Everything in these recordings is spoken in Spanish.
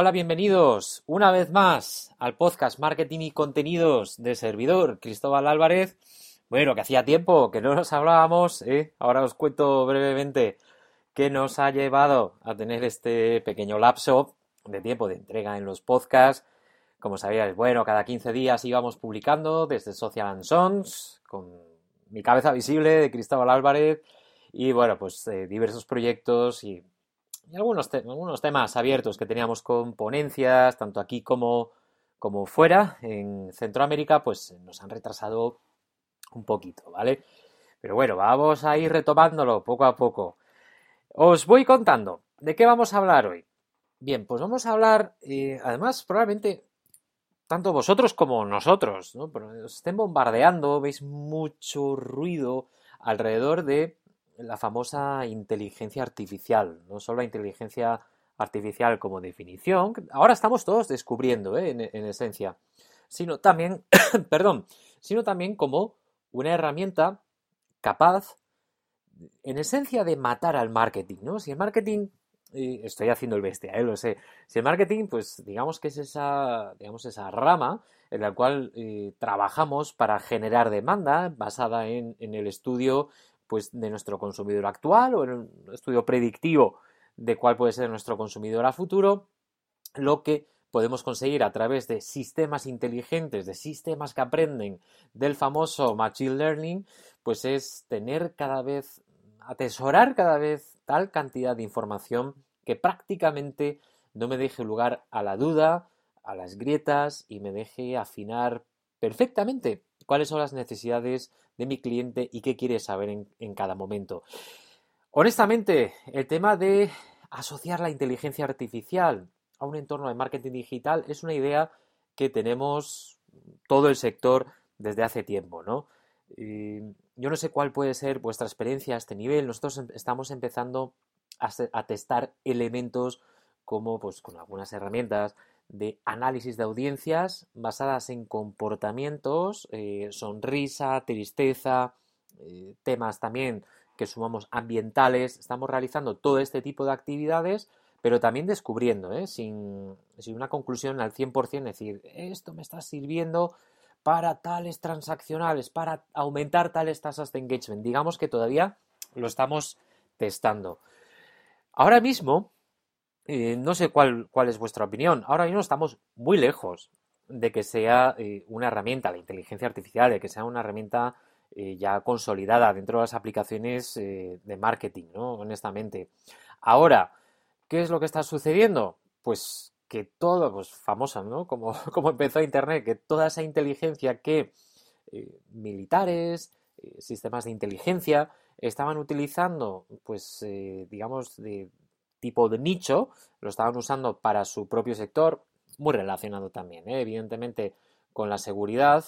Hola, bienvenidos una vez más al podcast Marketing y Contenidos de servidor Cristóbal Álvarez. Bueno, que hacía tiempo que no nos hablábamos, ¿eh? ahora os cuento brevemente qué nos ha llevado a tener este pequeño lapso de tiempo de entrega en los podcasts. Como sabíais, bueno, cada 15 días íbamos publicando desde Social and Sons, con mi cabeza visible de Cristóbal Álvarez, y bueno, pues eh, diversos proyectos y y algunos, algunos temas abiertos que teníamos con ponencias, tanto aquí como, como fuera, en Centroamérica, pues nos han retrasado un poquito, ¿vale? Pero bueno, vamos a ir retomándolo poco a poco. Os voy contando, ¿de qué vamos a hablar hoy? Bien, pues vamos a hablar, eh, además, probablemente tanto vosotros como nosotros, ¿no? Pero os estén bombardeando, veis mucho ruido alrededor de la famosa inteligencia artificial, no solo la inteligencia artificial como definición, ahora estamos todos descubriendo ¿eh? en, esencia, sino también, perdón, sino también como una herramienta capaz, en esencia, de matar al marketing, ¿no? Si el marketing, estoy haciendo el bestia, ¿eh? lo sé, si el marketing, pues digamos que es esa, digamos, esa rama en la cual eh, trabajamos para generar demanda basada en, en el estudio pues, de nuestro consumidor actual o en un estudio predictivo de cuál puede ser nuestro consumidor a futuro, lo que podemos conseguir a través de sistemas inteligentes, de sistemas que aprenden del famoso Machine Learning, pues es tener cada vez, atesorar cada vez tal cantidad de información que prácticamente no me deje lugar a la duda, a las grietas y me deje afinar perfectamente cuáles son las necesidades de mi cliente y qué quiere saber en, cada momento. Honestamente, el tema de asociar la inteligencia artificial a un entorno de marketing digital es una idea que tenemos todo el sector desde hace tiempo, ¿no? yo no sé cuál puede ser vuestra experiencia a este nivel. Nosotros em, estamos empezando a, testar elementos como, pues, con algunas herramientas de análisis de audiencias basadas en comportamientos, eh, sonrisa, tristeza, eh, temas también que sumamos ambientales. Estamos realizando todo este tipo de actividades, pero también descubriendo, ¿eh? sin, sin, una conclusión al 100%, es decir, esto me está sirviendo para tales transaccionales, para aumentar tales tasas de engagement. Digamos que todavía lo estamos testando. Ahora mismo, eh, no sé cuál, cuál es vuestra opinión. Ahora mismo estamos muy lejos de que sea eh, una herramienta, la inteligencia artificial, de que sea una herramienta eh, ya consolidada dentro de las aplicaciones de marketing, ¿no? Honestamente. Ahora, ¿qué es lo que está sucediendo? Pues que todo, pues famosa, ¿no? Como, como empezó Internet, que toda esa inteligencia que militares, sistemas de inteligencia, estaban utilizando, pues, digamos, de, tipo de nicho, lo estaban usando para su propio sector, muy relacionado también, ¿eh? evidentemente, con la seguridad,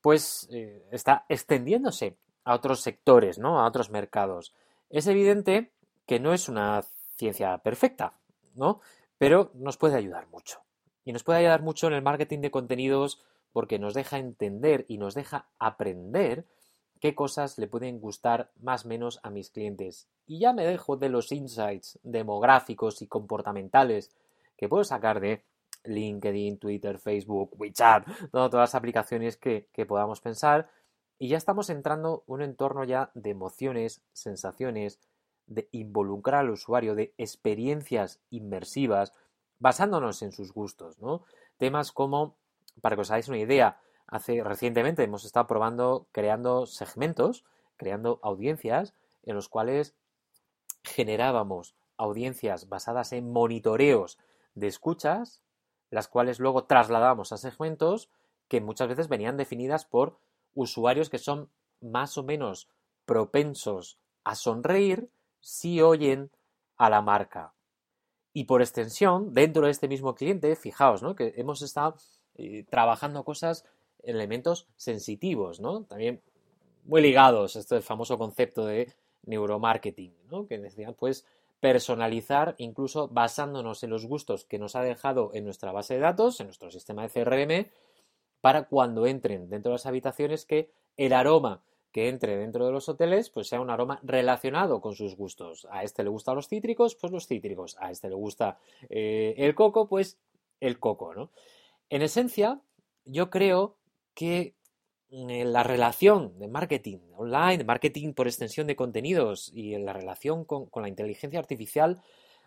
pues eh, está extendiéndose a otros sectores, ¿no? A otros mercados. Es evidente que no es una ciencia perfecta, ¿no? Pero nos puede ayudar mucho. Y nos puede ayudar mucho en el marketing de contenidos porque nos deja entender y nos deja aprender qué cosas le pueden gustar más menos a mis clientes. Y ya me dejo de los insights demográficos y comportamentales que puedo sacar de LinkedIn, Twitter, Facebook, WeChat, todas las aplicaciones que, que podamos pensar. Y ya estamos entrando en un entorno ya de emociones, sensaciones, de involucrar al usuario, de experiencias inmersivas, basándonos en sus gustos, ¿no? Temas como, para que os hagáis una idea, hace recientemente hemos estado probando creando segmentos, creando audiencias en los cuales generábamos audiencias basadas en monitoreos de escuchas, las cuales luego trasladamos a segmentos que muchas veces venían definidas por usuarios que son más o menos propensos a sonreír si oyen a la marca. Y por extensión, dentro de este mismo cliente, fijaos. Que hemos estado eh, trabajando cosas, elementos sensitivos, ¿no? También muy ligados a este famoso concepto de neuromarketing, ¿no? Que decían, pues, personalizar, incluso basándonos en los gustos que nos ha dejado en nuestra base de datos, en nuestro sistema de CRM, para cuando entren dentro de las habitaciones que el aroma que entre dentro de los hoteles pues sea un aroma relacionado con sus gustos. A este le gustan los cítricos, pues los cítricos. A este le gusta eh, el coco, pues el coco. En esencia, yo creo que mm, la relación de marketing online, marketing por extensión de contenidos y la relación con, la inteligencia artificial,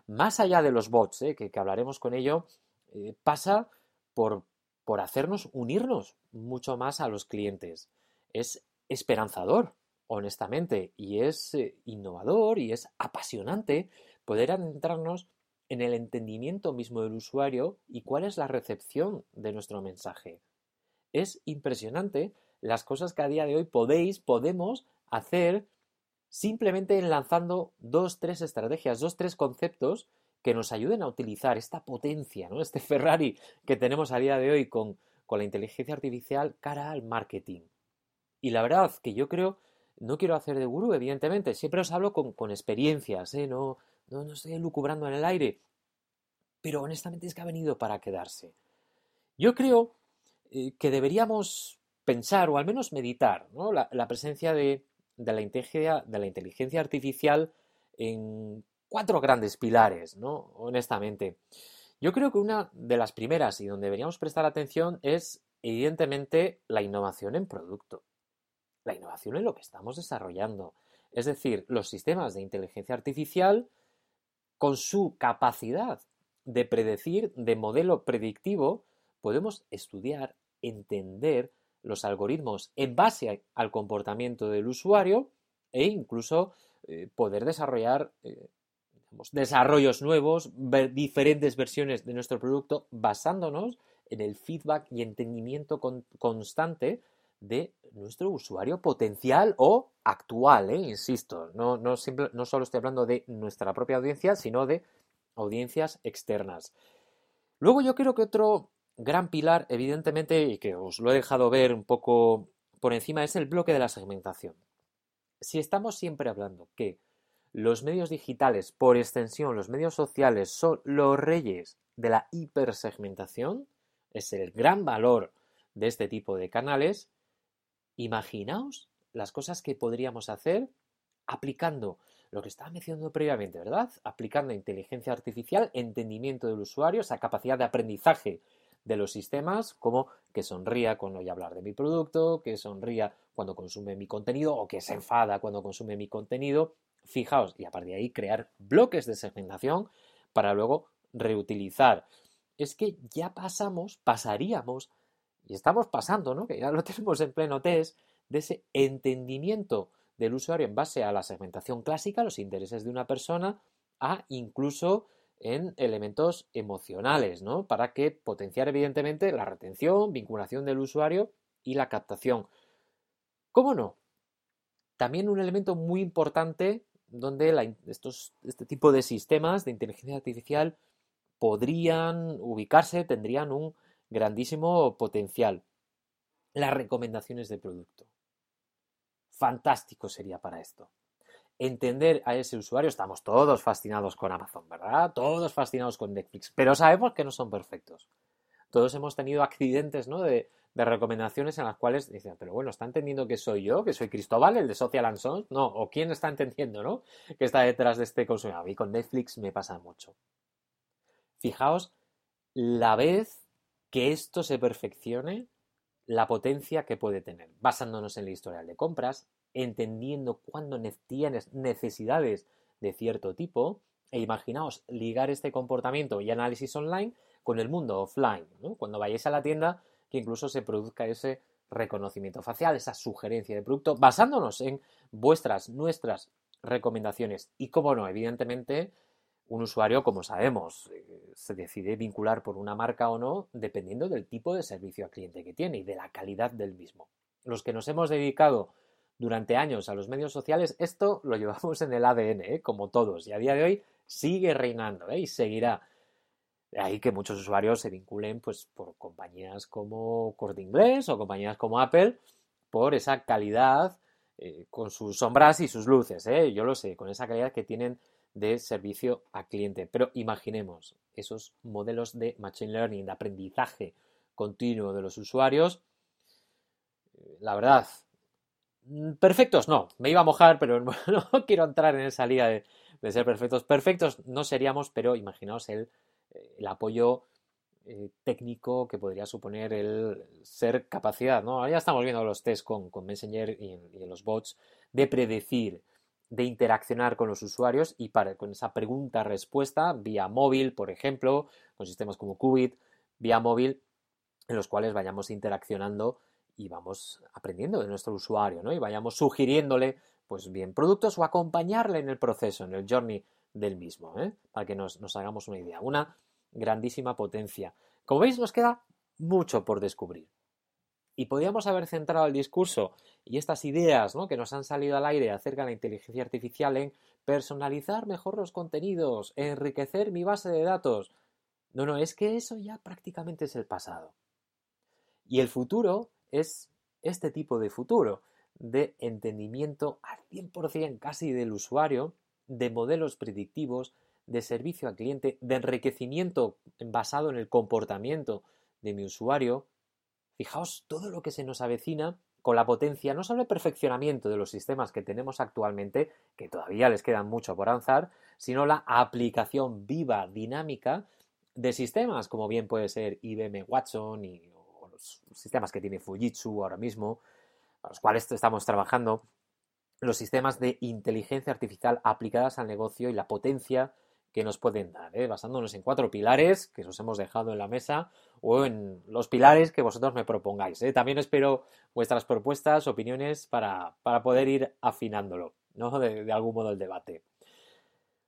más allá de los bots, eh, que, hablaremos con ello, eh, pasa por, por hacernos unirnos mucho más a los clientes. Es esperanzador, honestamente, y es eh, innovador y es apasionante poder adentrarnos en el entendimiento mismo del usuario y cuál es la recepción de nuestro mensaje. Es impresionante las cosas que a día de hoy podéis, podemos hacer simplemente lanzando dos, tres estrategias, dos, tres conceptos que nos ayuden a utilizar esta potencia, ¿no? este Ferrari que tenemos a día de hoy con, con la inteligencia artificial cara al marketing. Y la verdad que yo creo, no quiero hacer de gurú, evidentemente, siempre os hablo con, experiencias, ¿eh? no, no, no estoy lucubrando en el aire, pero honestamente es que ha venido para quedarse. Yo creo eh, que deberíamos pensar o al menos meditar ¿no? la, presencia de, la de la inteligencia artificial en cuatro grandes pilares, ¿no? honestamente. Yo creo que una de las primeras y donde deberíamos prestar atención es evidentemente la innovación en producto la innovación en lo que estamos desarrollando. Es decir, los sistemas de inteligencia artificial, con su capacidad de predecir, de modelo predictivo, podemos estudiar, entender los algoritmos en base al comportamiento del usuario e incluso eh, poder desarrollar eh, desarrollos nuevos, diferentes versiones de nuestro producto basándonos en el feedback y entendimiento constante de nuestro usuario potencial o actual, ¿eh? insisto, no, no, no solo estoy hablando de nuestra propia audiencia, sino de audiencias externas. Luego yo creo que otro gran pilar, evidentemente, y que os lo he dejado ver un poco por encima, es el bloque de la segmentación. Si estamos siempre hablando que los medios digitales, por extensión, los medios sociales, son los reyes de la hipersegmentación, es el gran valor de este tipo de canales, Imaginaos las cosas que podríamos hacer aplicando lo que estaba mencionando previamente, ¿verdad? Aplicando inteligencia artificial, entendimiento del usuario, esa capacidad de aprendizaje de los sistemas, como que sonría cuando oye hablar de mi producto, que sonría cuando consume mi contenido o que se enfada cuando consume mi contenido. Fijaos, y a partir de ahí crear bloques de segmentación para luego reutilizar. Es que ya pasamos, pasaríamos y estamos pasando, ¿no? que ya lo tenemos en pleno test, de ese entendimiento del usuario en base a la segmentación clásica, los intereses de una persona, a incluso en elementos emocionales, ¿no? Para que potenciar evidentemente la retención, vinculación del usuario y la captación. ¿Cómo no? También un elemento muy importante donde estos, este tipo de sistemas de inteligencia artificial podrían ubicarse, tendrían un grandísimo potencial. Las recomendaciones de producto. Fantástico sería para esto. Entender a ese usuario, estamos todos fascinados con Amazon, ¿verdad? Todos fascinados con Netflix, pero sabemos que no son perfectos. Todos hemos tenido accidentes, ¿no? De, recomendaciones en las cuales dicen, pero bueno, ¿está entendiendo que soy yo, que soy Cristóbal, el de Social and Sons? No, o quién está entendiendo, ¿no? Que está detrás de este consumidor. A mí con Netflix me pasa mucho. Fijaos la vez que esto se perfeccione, la potencia que puede tener, basándonos en el historial de compras, entendiendo cuándo tienes necesidades de cierto tipo, e imaginaos ligar este comportamiento y análisis online con el mundo offline, cuando vayáis a la tienda, que incluso se produzca ese reconocimiento facial, esa sugerencia de producto, basándonos en vuestras, nuestras recomendaciones. Y, como no, evidentemente, un usuario, como sabemos, eh, se decide vincular por una marca o no dependiendo del tipo de servicio al cliente que tiene y de la calidad del mismo. Los que nos hemos dedicado durante años a los medios sociales, esto lo llevamos en el ADN, ¿eh? como todos, y a día de hoy sigue reinando ¿eh? y seguirá. De ahí que muchos usuarios se vinculen pues, por compañías como Corte Inglés o compañías como Apple por esa calidad con sus sombras y sus luces. Yo lo sé, con esa calidad que tienen de servicio a cliente. Pero imaginemos esos modelos de Machine Learning, de aprendizaje continuo de los usuarios. La verdad, mm, perfectos no, me iba a mojar, pero no, quiero entrar en esa liga de, de ser perfectos. Perfectos no seríamos, pero imaginaos el el apoyo eh, técnico que podría suponer el ser capacidad, ¿no? ya estamos viendo los tests con, Messenger y en, los bots de predecir, de interaccionar con los usuarios y para, con esa pregunta-respuesta vía móvil, por ejemplo, con sistemas como Qubit, vía móvil, en los cuales vayamos interaccionando y vamos aprendiendo de nuestro usuario, ¿no? Y vayamos sugiriéndole, pues bien, productos o acompañarle en el proceso, en el journey del mismo, ¿eh? para que nos, hagamos una idea. Una grandísima potencia. Como veis, nos queda mucho por descubrir. Y podríamos haber centrado el discurso y estas ideas que nos han salido al aire acerca de la inteligencia artificial en personalizar mejor los contenidos, enriquecer mi base de datos. No, no, es que eso ya prácticamente es el pasado. Y el futuro es este tipo de futuro, de entendimiento al 100% casi del usuario, de modelos predictivos, de servicio al cliente, de enriquecimiento basado en el comportamiento de mi usuario. Fijaos todo lo que se nos avecina con la potencia, no solo el perfeccionamiento de los sistemas que tenemos actualmente, que todavía les quedan mucho por avanzar, sino la aplicación viva, dinámica de sistemas, como bien puede ser IBM Watson y los sistemas que tiene Fujitsu ahora mismo, a los cuales estamos trabajando, los sistemas de inteligencia artificial aplicadas al negocio y la potencia que nos pueden dar, ¿eh? basándonos en cuatro pilares que os hemos dejado en la mesa o en los pilares que vosotros me propongáis. ¿eh? También espero vuestras propuestas, opiniones para, poder ir afinándolo, ¿no? De, algún modo el debate.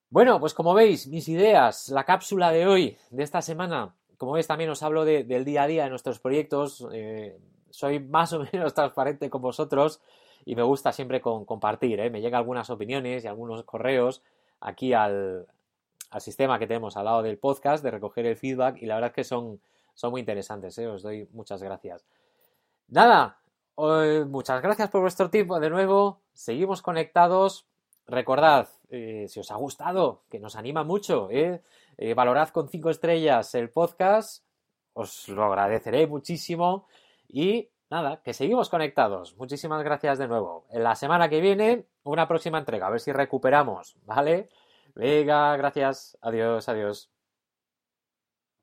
Bueno, pues como veis, mis ideas, la cápsula de hoy, de esta semana, como veis también os hablo del día a día de nuestros proyectos, eh, soy más o menos transparente con vosotros y me gusta siempre compartir. Me llegan algunas opiniones y algunos correos aquí al, sistema que tenemos al lado del podcast de recoger el feedback y la verdad es que son, son muy interesantes. ¿eh? Os doy muchas gracias. Nada, muchas gracias por vuestro tiempo de nuevo. Seguimos conectados. Recordad, eh, si os ha gustado, que nos anima mucho, valorad con cinco estrellas el podcast. Os lo agradeceré muchísimo. Y nada, que seguimos conectados. Muchísimas gracias de nuevo. En la semana que viene, una próxima entrega, a ver si recuperamos, ¿vale? Venga, gracias. Adiós, adiós.